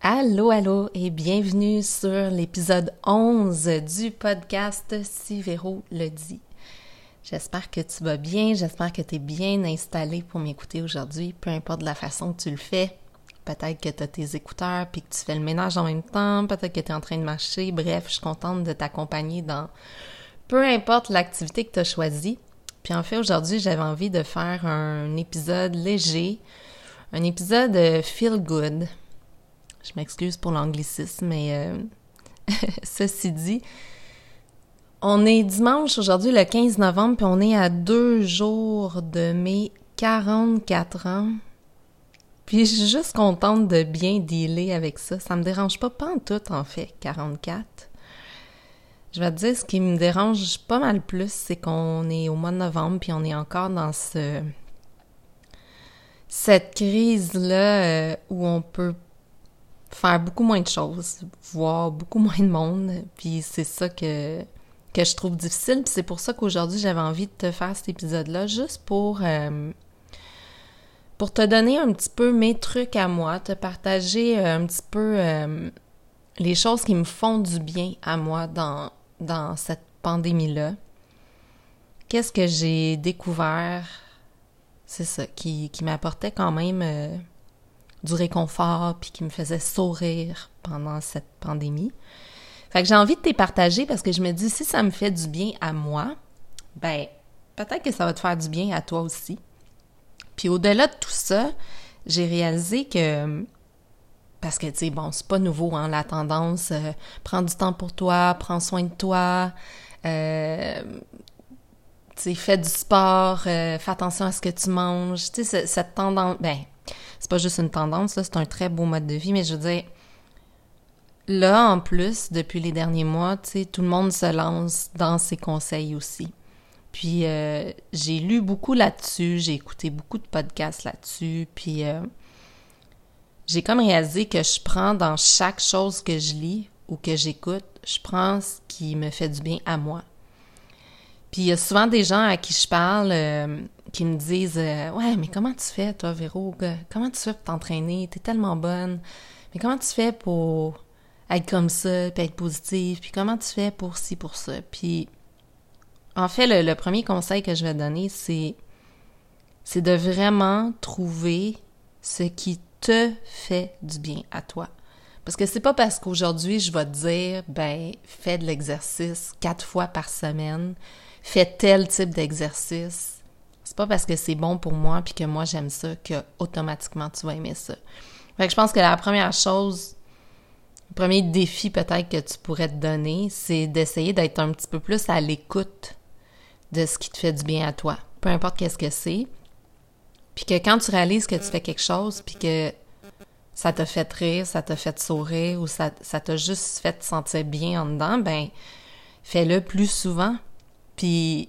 Allô, allô et bienvenue sur l'épisode 11 du podcast Si Véro le dit. J'espère que tu vas bien, j'espère que tu es bien installé pour m'écouter aujourd'hui, peu importe la façon que tu le fais. Peut-être que tu as tes écouteurs puis que tu fais le ménage en même temps, peut-être que tu es en train de marcher. Bref, je suis contente de t'accompagner dans peu importe l'activité que tu as choisie. Puis en fait, aujourd'hui, j'avais envie de faire un épisode léger, un épisode feel good. Je m'excuse pour l'anglicisme, mais euh, ceci dit, on est dimanche aujourd'hui, le 15 novembre, puis on est à deux jours de mes 44 ans. Puis je suis juste contente de bien dealer avec ça. Ça me dérange pas, pas en tout, en fait, 44. Je vais te dire, ce qui me dérange pas mal plus, c'est qu'on est au mois de novembre, puis on est encore dans ce cette crise-là euh, où on peut faire beaucoup moins de choses, voir beaucoup moins de monde, puis c'est ça que que je trouve difficile, puis c'est pour ça qu'aujourd'hui j'avais envie de te faire cet épisode-là, juste pour euh, pour te donner un petit peu mes trucs à moi, te partager euh, un petit peu euh, les choses qui me font du bien à moi dans dans cette pandémie-là. Qu'est-ce que j'ai découvert, c'est ça, qui, qui m'apportait quand même du réconfort, puis qui me faisait sourire pendant cette pandémie. Fait que j'ai envie de te partager parce que je me dis, si ça me fait du bien à moi, ben, peut-être que ça va te faire du bien à toi aussi. Puis au-delà de tout ça, j'ai réalisé que, parce que, tu sais, bon, c'est pas nouveau, hein, la tendance, euh, prends du temps pour toi, prends soin de toi, euh, fais du sport, euh, fais attention à ce que tu manges, tu sais, cette tendance, ben, c'est pas juste une tendance, c'est un très beau mode de vie, mais je veux dire, là, en plus, depuis les derniers mois, tu tout le monde se lance dans ses conseils aussi. Puis euh, j'ai lu beaucoup là-dessus, j'ai écouté beaucoup de podcasts là-dessus, puis euh, j'ai comme réalisé que je prends dans chaque chose que je lis ou que j'écoute, je prends ce qui me fait du bien à moi. Puis il y a souvent des gens à qui je parle euh, qui me disent Ouais, mais comment tu fais, toi, Véro? Comment tu fais pour t'entraîner? T'es tellement bonne. Mais comment tu fais pour être comme ça, puis être positive, puis comment tu fais pour ci, pour ça? Puis, en fait, le, premier conseil que je vais donner, c'est, c'est de vraiment trouver ce qui te fait du bien à toi. Parce que c'est pas parce qu'aujourd'hui je vais te dire, ben, fais de l'exercice quatre fois par semaine, fais tel type d'exercice. C'est pas parce que c'est bon pour moi puis que moi j'aime ça que automatiquement tu vas aimer ça. Fait que je pense que la première chose le premier défi peut-être que tu pourrais te donner, c'est d'essayer d'être un petit peu plus à l'écoute de ce qui te fait du bien à toi, peu importe qu'est-ce que c'est. Puis que quand tu réalises que tu fais quelque chose, puis que ça t'a fait rire, ça t'a fait sourire ou ça, ça t'a juste fait te sentir bien en dedans, ben fais-le plus souvent. Puis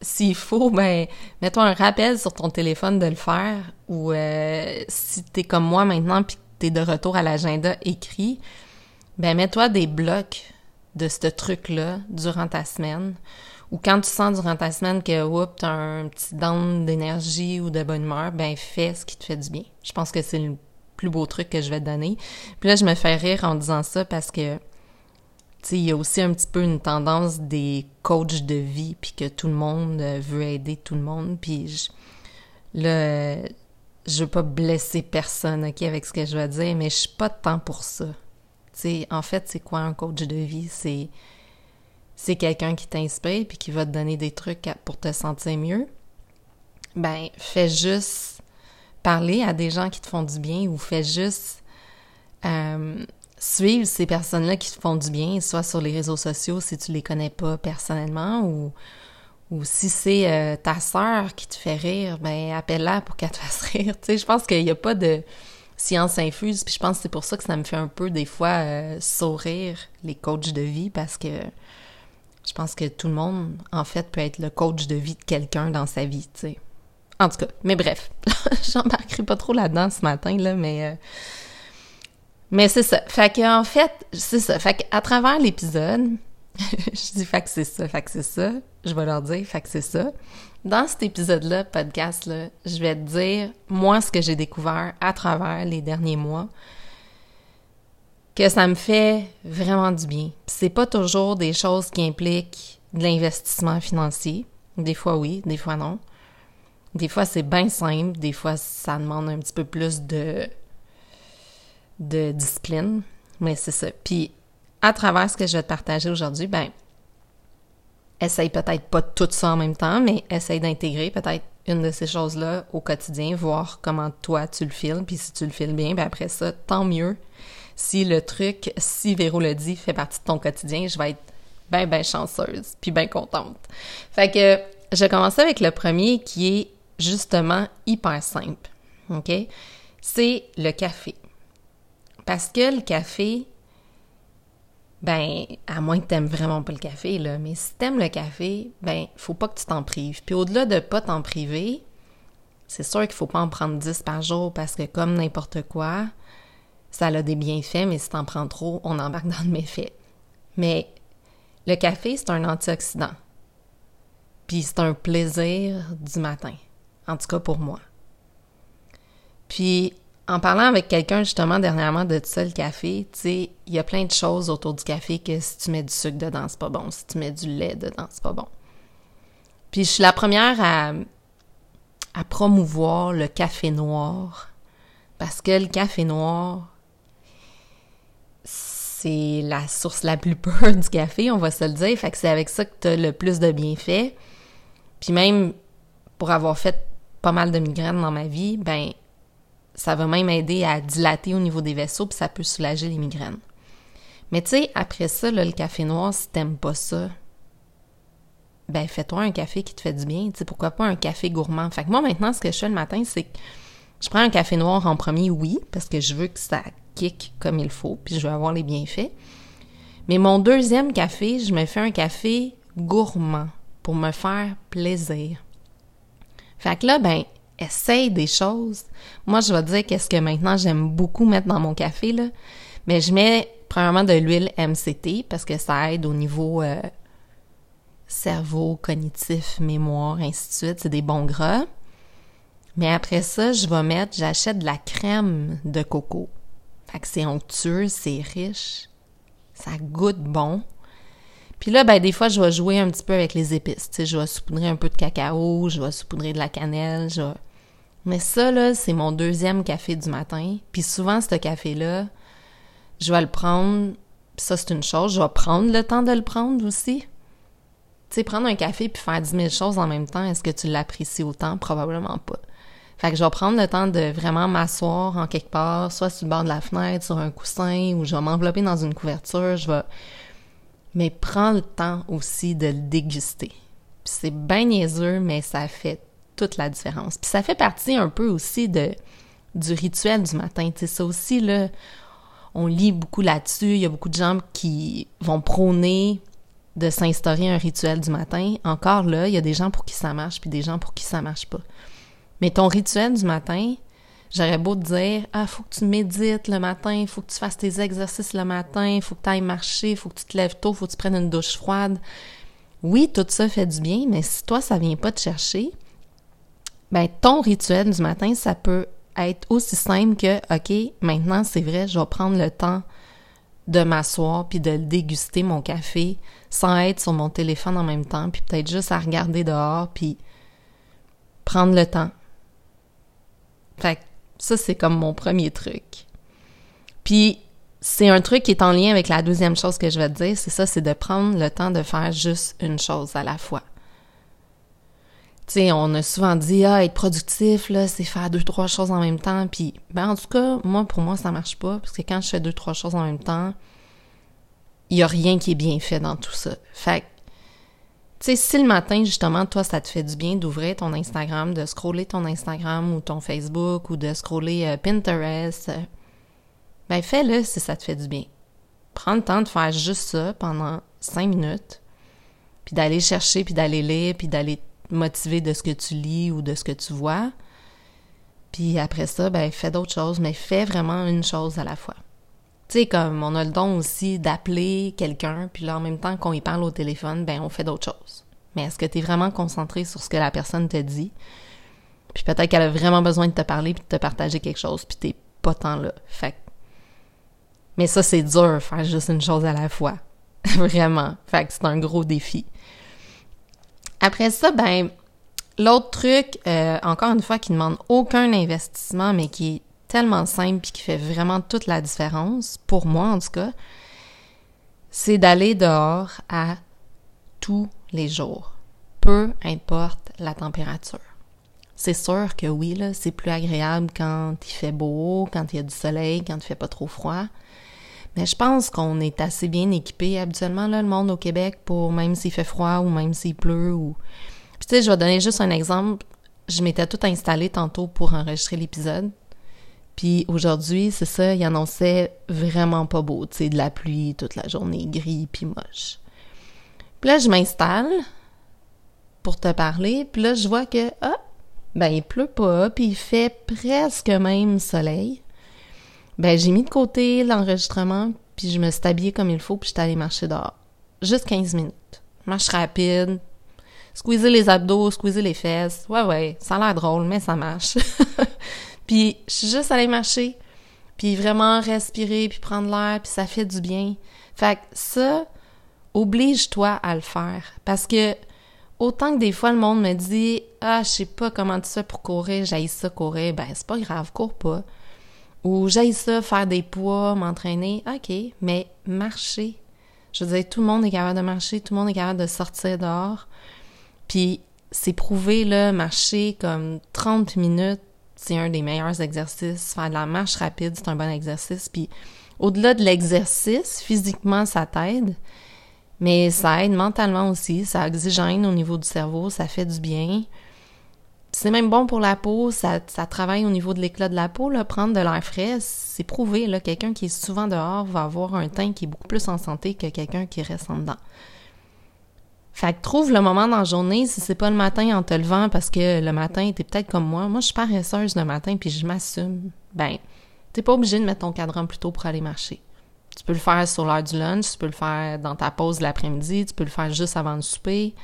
s'il faut, ben mets-toi un rappel sur ton téléphone de le faire ou euh, si t'es comme moi maintenant puis t'es de retour à l'agenda écrit, ben mets-toi des blocs de ce truc-là durant ta semaine. Ou quand tu sens durant ta semaine que oups, t'as un petit down d'énergie ou de bonne humeur, ben fais ce qui te fait du bien. Je pense que c'est le plus beau truc que je vais te donner. Puis là, je me fais rire en disant ça parce que il y a aussi un petit peu une tendance des coachs de vie, puis que tout le monde veut aider tout le monde. Puis je, là, je veux pas blesser personne, OK, avec ce que je vais dire, mais je suis pas de temps pour ça en fait, c'est quoi un coach de vie? C'est c'est quelqu'un qui t'inspire puis qui va te donner des trucs pour te sentir mieux. Ben, fais juste parler à des gens qui te font du bien ou fais juste euh, suivre ces personnes-là qui te font du bien, soit sur les réseaux sociaux si tu les connais pas personnellement ou si c'est euh, ta sœur qui te fait rire, ben appelle-la pour qu'elle te fasse rire. Tu sais, je pense qu'il n'y a pas de science infuse. Puis je pense que c'est pour ça que ça me fait un peu des fois euh, sourire les coachs de vie parce que je pense que tout le monde, en fait, peut être le coach de vie de quelqu'un dans sa vie, tu sais. En tout cas, mais bref, j'embarquerai pas trop là-dedans ce matin, là, mais... Euh, mais c'est ça. Fait que, en fait, c'est ça. Fait qu'à travers l'épisode, je dis fait que c'est ça, fait que c'est ça. Je vais leur dire fait que c'est ça. Dans cet épisode-là, podcast-là, je vais te dire, moi, ce que j'ai découvert à travers les derniers mois. que ça me fait vraiment du bien. C'est pas toujours des choses qui impliquent de l'investissement financier. Des fois oui, des fois non. Des fois c'est bien simple, des fois ça demande un petit peu plus de de discipline, mais c'est ça. Puis à travers ce que je vais te partager aujourd'hui, ben essaye peut-être pas tout ça en même temps, mais essaye d'intégrer peut-être une de ces choses-là au quotidien, voir comment toi tu le files, puis si tu le files bien, ben après ça, tant mieux. Si le truc, si Véro le dit, fait partie de ton quotidien, je vais être bien, bien chanceuse, puis bien contente. Fait que je commence avec le premier qui est justement hyper simple, OK? C'est le café. Parce que le café, ben, à moins que t'aimes vraiment pas le café, là, mais si t'aimes le café, ben, faut pas que tu t'en prives. Puis au-delà de pas t'en priver, c'est sûr qu'il faut pas en prendre 10 par jour parce que comme n'importe quoi, ça a des bienfaits, mais si t'en prends trop, on embarque dans le méfait. Mais le café, c'est un antioxydant. Puis c'est un plaisir du matin. En tout cas pour moi. Puis en parlant avec quelqu'un justement dernièrement de ça, le café, tu sais, il y a plein de choses autour du café que si tu mets du sucre dedans, c'est pas bon. Si tu mets du lait dedans, c'est pas bon. Puis je suis la première à, à promouvoir le café noir. Parce que le café noir, c'est la source la plus pure du café, on va se le dire. Fait que c'est avec ça que tu as le plus de bienfaits. Puis même pour avoir fait pas mal de migraines dans ma vie, ben ça va même aider à dilater au niveau des vaisseaux, puis ça peut soulager les migraines. Mais tu sais, après ça, le café noir, si t'aimes pas ça, ben fais-toi un café qui te fait du bien. Tu sais, pourquoi pas un café gourmand? Fait que moi, maintenant, ce que je fais le matin, c'est que je prends un café noir en premier, oui, parce que je veux que ça kick comme il faut, puis je veux avoir les bienfaits. Mais mon deuxième café, je me fais un café gourmand pour me faire plaisir. Fait que là, ben, essaye des choses. Moi, je vais dire qu'est-ce que maintenant j'aime beaucoup mettre dans mon café, là. Mais je mets premièrement de l'huile MCT parce que ça aide au niveau euh, cerveau, cognitif, mémoire, ainsi de suite. C'est des bons gras. Mais après ça, je vais mettre, j'achète de la crème de coco. Fait que c'est onctueux, c'est riche, ça goûte bon. Puis là, ben, des fois, je vais jouer un petit peu avec les épices. Je vais saupoudrer un peu de cacao, je vais saupoudrer de la cannelle, je vais mais ça, là, c'est mon deuxième café du matin. Puis souvent, ce café-là, je vais le prendre. Ça, c'est une chose. Je vais prendre le temps de le prendre aussi. Tu sais, prendre un café puis faire 10 000 choses en même temps, est-ce que tu l'apprécies autant? Probablement pas. Fait que je vais prendre le temps de vraiment m'asseoir en quelque part, soit sur le bord de la fenêtre, sur un coussin, ou je vais m'envelopper dans une couverture, je vais... Mais prends le temps aussi de le déguster. C'est bien niaiseux, mais ça fait toute la différence. Puis ça fait partie un peu aussi de du rituel du matin. Tu sais, ça aussi, là, on lit beaucoup là-dessus. Il y a beaucoup de gens qui vont prôner de s'instaurer un rituel du matin. Encore là, il y a des gens pour qui ça marche, puis des gens pour qui ça marche pas. Mais ton rituel du matin, j'aurais beau te dire Ah, faut que tu médites le matin, faut que tu fasses tes exercices le matin, faut que tu ailles marcher, faut que tu te lèves tôt, faut que tu prennes une douche froide. Oui, tout ça fait du bien, mais si toi, ça vient pas te chercher, ben ton rituel du matin, ça peut être aussi simple que OK, maintenant c'est vrai, je vais prendre le temps de m'asseoir puis de déguster mon café sans être sur mon téléphone en même temps puis peut-être juste à regarder dehors puis prendre le temps. Fait que ça c'est comme mon premier truc. Puis c'est un truc qui est en lien avec la deuxième chose que je vais te dire, c'est ça, c'est de prendre le temps de faire juste une chose à la fois. Sais, on a souvent dit, ah, être productif, là, c'est faire deux, trois choses en même temps. Puis, ben, en tout cas, moi, pour moi, ça marche pas. Parce que quand je fais deux, trois choses en même temps, il y a rien qui est bien fait dans tout ça. Fait que, tu sais, si le matin, justement, toi, ça te fait du bien d'ouvrir ton Instagram, de scroller ton Instagram ou ton Facebook ou de scroller euh, Pinterest, euh, ben, fais-le si ça te fait du bien. Prends le temps de faire juste ça pendant cinq minutes, puis d'aller chercher, puis d'aller lire, puis d'aller motivé de ce que tu lis ou de ce que tu vois. Puis après ça, ben fais d'autres choses, mais fais vraiment une chose à la fois. Tu sais, comme on a le don aussi d'appeler quelqu'un, puis là, en même temps qu'on y parle au téléphone, ben on fait d'autres choses. Mais est-ce que tu es vraiment concentré sur ce que la personne te dit? Puis peut-être qu'elle a vraiment besoin de te parler puis de te partager quelque chose, puis t'es pas tant là. Fait Mais ça, c'est dur, faire juste une chose à la fois. Vraiment. Fait que c'est un gros défi. Après ça, ben, l'autre truc, euh, encore une fois, qui ne demande aucun investissement, mais qui est tellement simple et qui fait vraiment toute la différence, pour moi en tout cas, c'est d'aller dehors à tous les jours, peu importe la température. C'est sûr que oui, là, c'est plus agréable quand il fait beau, quand il y a du soleil, quand il fait pas trop froid. Mais je pense qu'on est assez bien équipé habituellement, là, le monde au Québec, pour même s'il fait froid ou même s'il pleut ou... tu sais, je vais donner juste un exemple. Je m'étais tout installé tantôt pour enregistrer l'épisode. Puis aujourd'hui, c'est ça, il annonçait vraiment pas beau, tu sais, de la pluie toute la journée, gris puis moche. Puis là, je m'installe pour te parler, puis là, je vois que, ah, ben, il pleut pas, puis il fait presque même soleil. Ben, j'ai mis de côté l'enregistrement, puis je me suis habillée comme il faut, puis j'étais allée marcher dehors. Juste 15 minutes. Marche rapide, squeezer les abdos, squeezer les fesses. Ouais, ouais, ça a l'air drôle, mais ça marche. puis je suis juste allée marcher, puis vraiment respirer, puis prendre l'air, puis ça fait du bien. Fait que ça, oblige-toi à le faire. Parce que autant que des fois le monde me dit Ah, je sais pas comment tu fais pour courir, j'aille ça courir, ben c'est pas grave, cours pas. Ou j'aille ça, faire des poids, m'entraîner. OK, mais marcher. Je veux dire, tout le monde est capable de marcher, tout le monde est capable de sortir dehors. Puis c'est prouvé, là, marcher comme 30 minutes, c'est un des meilleurs exercices. Faire de la marche rapide, c'est un bon exercice. Puis au-delà de l'exercice, physiquement, ça t'aide. Mais ça aide mentalement aussi, ça oxygène au niveau du cerveau, ça fait du bien. C'est même bon pour la peau, ça, travaille au niveau de l'éclat de la peau, là, prendre de l'air frais, c'est prouvé, là, quelqu'un qui est souvent dehors va avoir un teint qui est beaucoup plus en santé que quelqu'un qui reste en dedans. Fait que trouve le moment dans la journée, si c'est pas le matin en te levant, parce que le matin, t'es peut-être comme moi, moi je suis paresseuse le matin puis je m'assume, ben, t'es pas obligé de mettre ton cadran plus tôt pour aller marcher. Tu peux le faire sur l'heure du lunch, tu peux le faire dans ta pause l'après-midi, tu peux le faire juste avant le souper.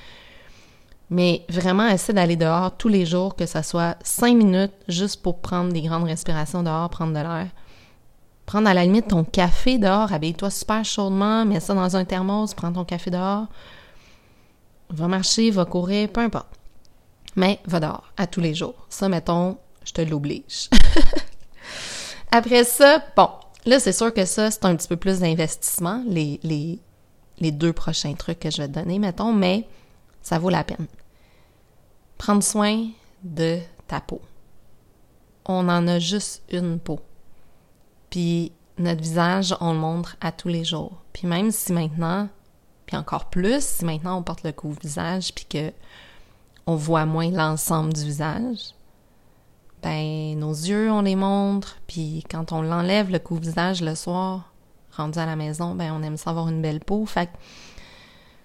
Mais vraiment, essaie d'aller dehors tous les jours, que ça soit cinq minutes juste pour prendre des grandes respirations dehors, prendre de l'air. Prendre à la limite ton café dehors, habille-toi super chaudement, mets ça dans un thermos, prends ton café dehors. Va marcher, va courir, peu importe. Mais va dehors, à tous les jours. Ça, mettons, je te l'oblige. Après ça, bon, là, c'est sûr que ça, c'est un petit peu plus d'investissement, les, les, les deux prochains trucs que je vais te donner, mettons, mais ça vaut la peine. Prendre soin de ta peau. On en a juste une peau. Puis notre visage, on le montre à tous les jours. Puis même si maintenant, puis encore plus, si maintenant on porte le couvre-visage puis que on voit moins l'ensemble du visage, ben nos yeux, on les montre, puis quand on l'enlève le couvre-visage le soir, rendu à la maison, ben on aime ça avoir une belle peau. Fait que,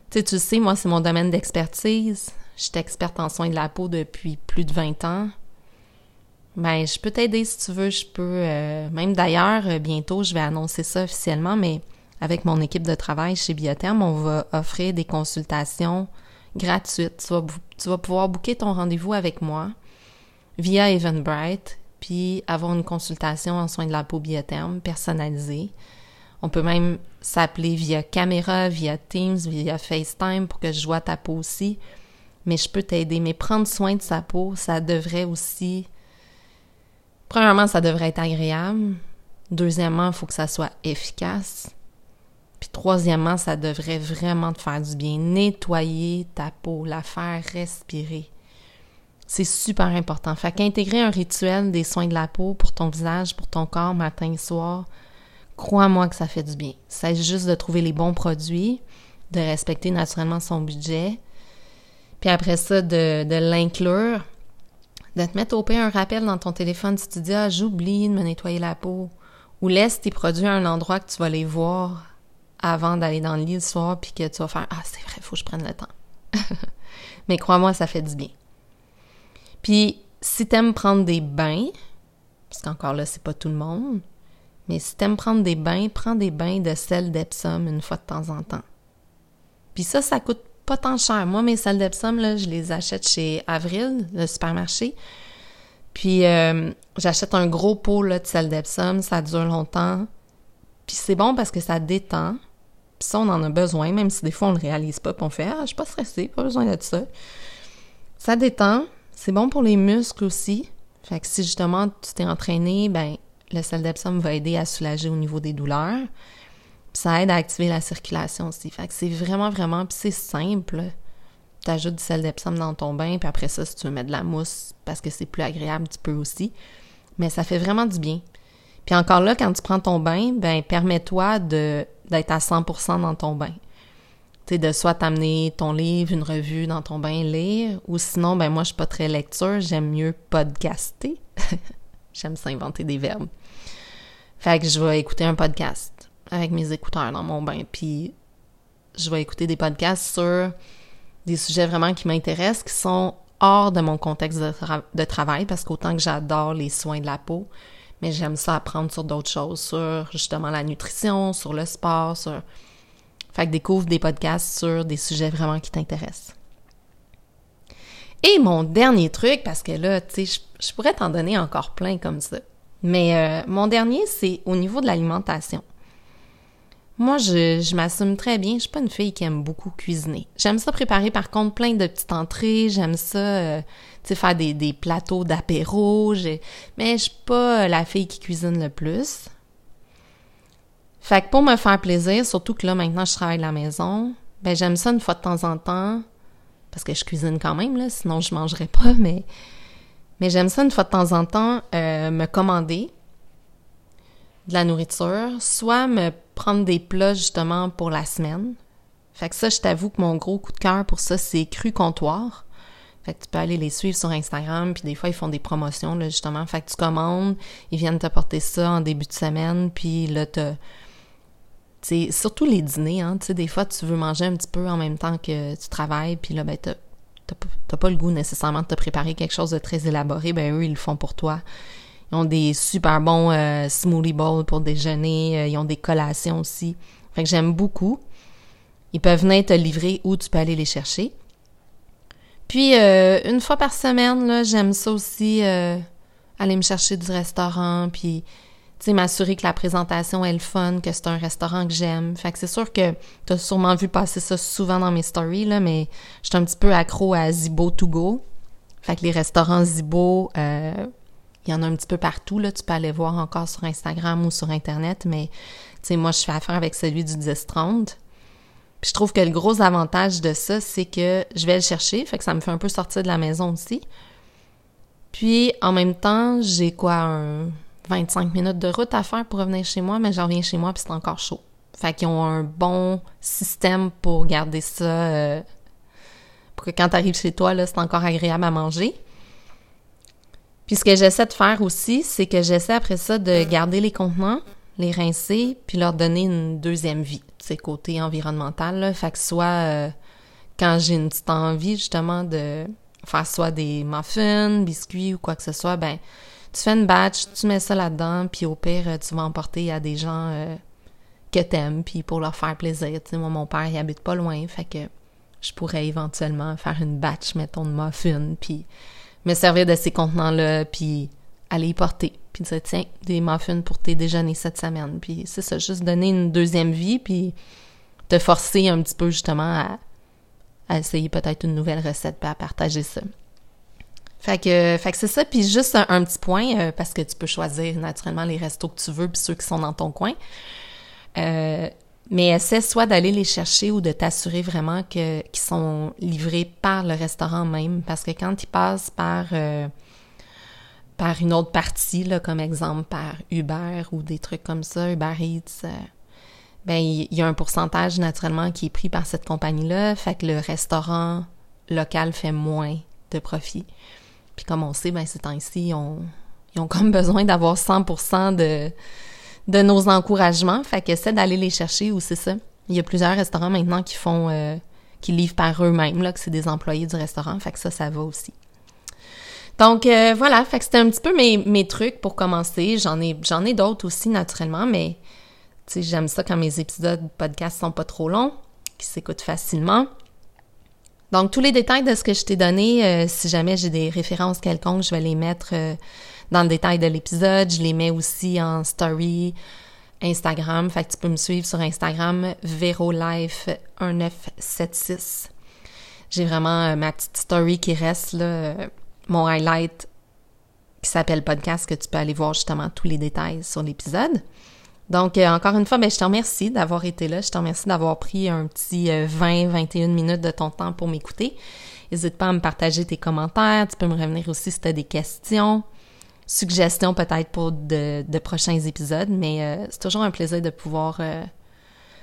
tu sais, tu sais, moi, c'est mon domaine d'expertise. Je suis experte en soins de la peau depuis plus de 20 ans. Ben, je peux t'aider si tu veux. Je peux, euh, même d'ailleurs, euh, bientôt, je vais annoncer ça officiellement, mais avec mon équipe de travail chez Biotherm, on va offrir des consultations gratuites. Tu vas, pouvoir booker ton rendez-vous avec moi via Eventbrite, puis avoir une consultation en soins de la peau Biotherm personnalisée. On peut même s'appeler via caméra, via Teams, via FaceTime pour que je vois ta peau aussi mais je peux t'aider. Mais prendre soin de sa peau, ça devrait aussi... Premièrement, ça devrait être agréable. Deuxièmement, il faut que ça soit efficace. Puis troisièmement, ça devrait vraiment te faire du bien. Nettoyer ta peau, la faire respirer. C'est super important. Fait qu'intégrer un rituel des soins de la peau pour ton visage, pour ton corps, matin et soir, crois-moi que ça fait du bien. C'est juste de trouver les bons produits, de respecter naturellement son budget, puis après ça, de, de l'inclure, de te mettre au pire un rappel dans ton téléphone si tu dis Ah, j'oublie de me nettoyer la peau. Ou laisse tes produits à un endroit que tu vas les voir avant d'aller dans le lit le soir, puis que tu vas faire Ah, c'est vrai, il faut que je prenne le temps. Mais crois-moi, ça fait du bien. Puis, si t'aimes prendre des bains, parce qu'encore là, c'est pas tout le monde, mais si t'aimes prendre des bains, prends des bains de sel d'Epsom une fois de temps en temps. Puis ça, ça coûte pas tant cher. Moi, mes salles d'Epsom, là, je les achète chez Avril, le supermarché. Puis, euh, j'achète un gros pot là, de sel d'Epsom, ça dure longtemps. Puis c'est bon parce que ça détend. Puis ça, on en a besoin, même si des fois on le réalise pas, puis on fait Ah, je suis pas stressée, pas besoin de ça. Ça détend. C'est bon pour les muscles aussi. Fait que si justement tu t'es entraîné, ben le sel d'Epsom va aider à soulager au niveau des douleurs. Ça aide à activer la circulation aussi. Fait que c'est vraiment, vraiment, puis c'est simple. Tu ajoutes du sel d'Epsom dans ton bain, puis après ça, si tu veux mettre de la mousse parce que c'est plus agréable, tu peux aussi. Mais ça fait vraiment du bien. Puis encore là, quand tu prends ton bain, ben permets-toi de d'être à 100% dans ton bain. Tu sais, de soit t'amener ton livre, une revue dans ton bain, lire, ou sinon, ben moi, je suis pas très lecture, j'aime mieux podcaster. j'aime s'inventer des verbes. Fait que je vais écouter un podcast avec mes écouteurs dans mon bain, puis je vais écouter des podcasts sur des sujets vraiment qui m'intéressent, qui sont hors de mon contexte de, travail, parce qu'autant que j'adore les soins de la peau, mais j'aime ça apprendre sur d'autres choses, sur justement la nutrition, sur le sport, sur... Fait que découvre des podcasts sur des sujets vraiment qui t'intéressent. Et mon dernier truc, parce que là, tu sais, je, pourrais t'en donner encore plein comme ça. Mais euh, mon dernier, c'est au niveau de l'alimentation. Moi, je, je m'assume très bien. Je suis pas une fille qui aime beaucoup cuisiner. J'aime ça préparer, par contre, plein de petites entrées. J'aime ça, euh, tu sais, faire des, des plateaux d'apéro. Mais je suis pas la fille qui cuisine le plus. Fait que pour me faire plaisir, surtout que là, maintenant, je travaille à la maison, ben j'aime ça une fois de temps en temps, parce que je cuisine quand même, là, sinon je mangerais pas, mais... Mais j'aime ça une fois de temps en temps, euh, me commander de la nourriture, soit me prendre des plats justement pour la semaine. Fait que ça, je t'avoue que mon gros coup de cœur pour ça, c'est Cru Comptoir. Fait que tu peux aller les suivre sur Instagram, puis des fois, ils font des promotions, là, justement. Fait que tu commandes, ils viennent t'apporter ça en début de semaine, puis là, t'as... C'est surtout les dîners, hein, tu sais, des fois, tu veux manger un petit peu en même temps que tu travailles, puis là, ben, t'as pas le goût nécessairement de te préparer quelque chose de très élaboré, ben eux, ils le font pour toi. Ils ont des super bons euh, smoothie bowls pour déjeuner. Euh, ils ont des collations aussi. Fait que j'aime beaucoup. Ils peuvent venir te livrer ou tu peux aller les chercher. Puis, euh, une fois par semaine, j'aime ça aussi, aller me chercher du restaurant, puis, tu sais, m'assurer que la présentation est le fun, que c'est un restaurant que j'aime. Fait que c'est sûr que tu as sûrement vu passer ça souvent dans mes stories, mais je suis un petit peu accro à Zibo to go. Fait que les restaurants Zibo, il y en a un petit peu partout, là. Tu peux aller voir encore sur Instagram ou sur Internet, mais, tu sais, moi, je fais affaire avec celui du 10-30. Puis je trouve que le gros avantage de ça, c'est que je vais le chercher, fait que ça me fait un peu sortir de la maison aussi. Puis, en même temps, j'ai quoi, un 25 minutes de route à faire pour revenir chez moi, mais j'en reviens chez moi puis c'est encore chaud. Fait qu'ils ont un bon système pour garder ça, euh, pour que quand tu arrives chez toi, là, c'est encore agréable à manger. Puis ce que j'essaie de faire aussi, c'est que j'essaie après ça de garder les contenants, les rincer, puis leur donner une deuxième vie, c'est côté environnemental. Là. Fait que soit euh, quand j'ai une petite envie justement de faire soit des muffins, biscuits ou quoi que ce soit, ben tu fais une batch, tu mets ça là-dedans, puis au pire, tu vas emporter à des gens euh, que t'aimes, puis pour leur faire plaisir. Tu sais, moi, mon père, il habite pas loin, fait que je pourrais éventuellement faire une batch, mettons, de muffins, puis me servir de ces contenants-là, puis aller y porter. Puis dire, tiens, des muffins pour tes déjeuners cette semaine. Puis c'est ça, juste donner une deuxième vie, puis te forcer un petit peu justement à, essayer peut-être une nouvelle recette, puis à partager ça. Fait que, c'est ça. Puis juste un, petit point, euh, parce que tu peux choisir naturellement les restos que tu veux, puis ceux qui sont dans ton coin. Euh, mais essaie soit d'aller les chercher ou de t'assurer vraiment que qu'ils sont livrés par le restaurant même, parce que quand ils passent par euh, par une autre partie, là, comme exemple par Uber ou des trucs comme ça, Uber Eats, euh, ben il y, a un pourcentage naturellement qui est pris par cette compagnie-là, fait que le restaurant local fait moins de profit. Puis comme on sait, ben ces temps-ci, ils ont, ils ont comme besoin d'avoir 100% de de nos encouragements. Fait que c'est d'aller les chercher ou c'est ça. Il y a plusieurs restaurants maintenant qui font, euh, qui livrent par eux-mêmes, là, que c'est des employés du restaurant. Fait que ça, ça va aussi. Donc euh, voilà, fait que c'était un petit peu mes, mes trucs pour commencer. J'en ai j'en ai d'autres aussi naturellement, mais tu sais j'aime ça quand mes épisodes podcast sont pas trop longs, qui s'écoutent facilement. Donc tous les détails de ce que je t'ai donné, euh, si jamais j'ai des références quelconques, je vais les mettre dans le détail de l'épisode. Je les mets aussi en story Instagram. Fait que tu peux me suivre sur Instagram, VeroLife1976. J'ai vraiment ma petite story qui reste là, mon highlight qui s'appelle podcast que tu peux aller voir justement tous les détails sur l'épisode. Donc, euh, encore une fois, ben, je te remercie d'avoir été là. Je te remercie d'avoir pris un petit 20-21 euh, minutes de ton temps pour m'écouter. N'hésite pas à me partager tes commentaires. Tu peux me revenir aussi si tu as des questions, suggestions peut-être pour de, prochains épisodes. Mais euh, c'est toujours un plaisir de pouvoir,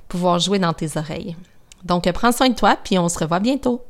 pouvoir jouer dans tes oreilles. Donc, prends soin de toi, puis on se revoit bientôt.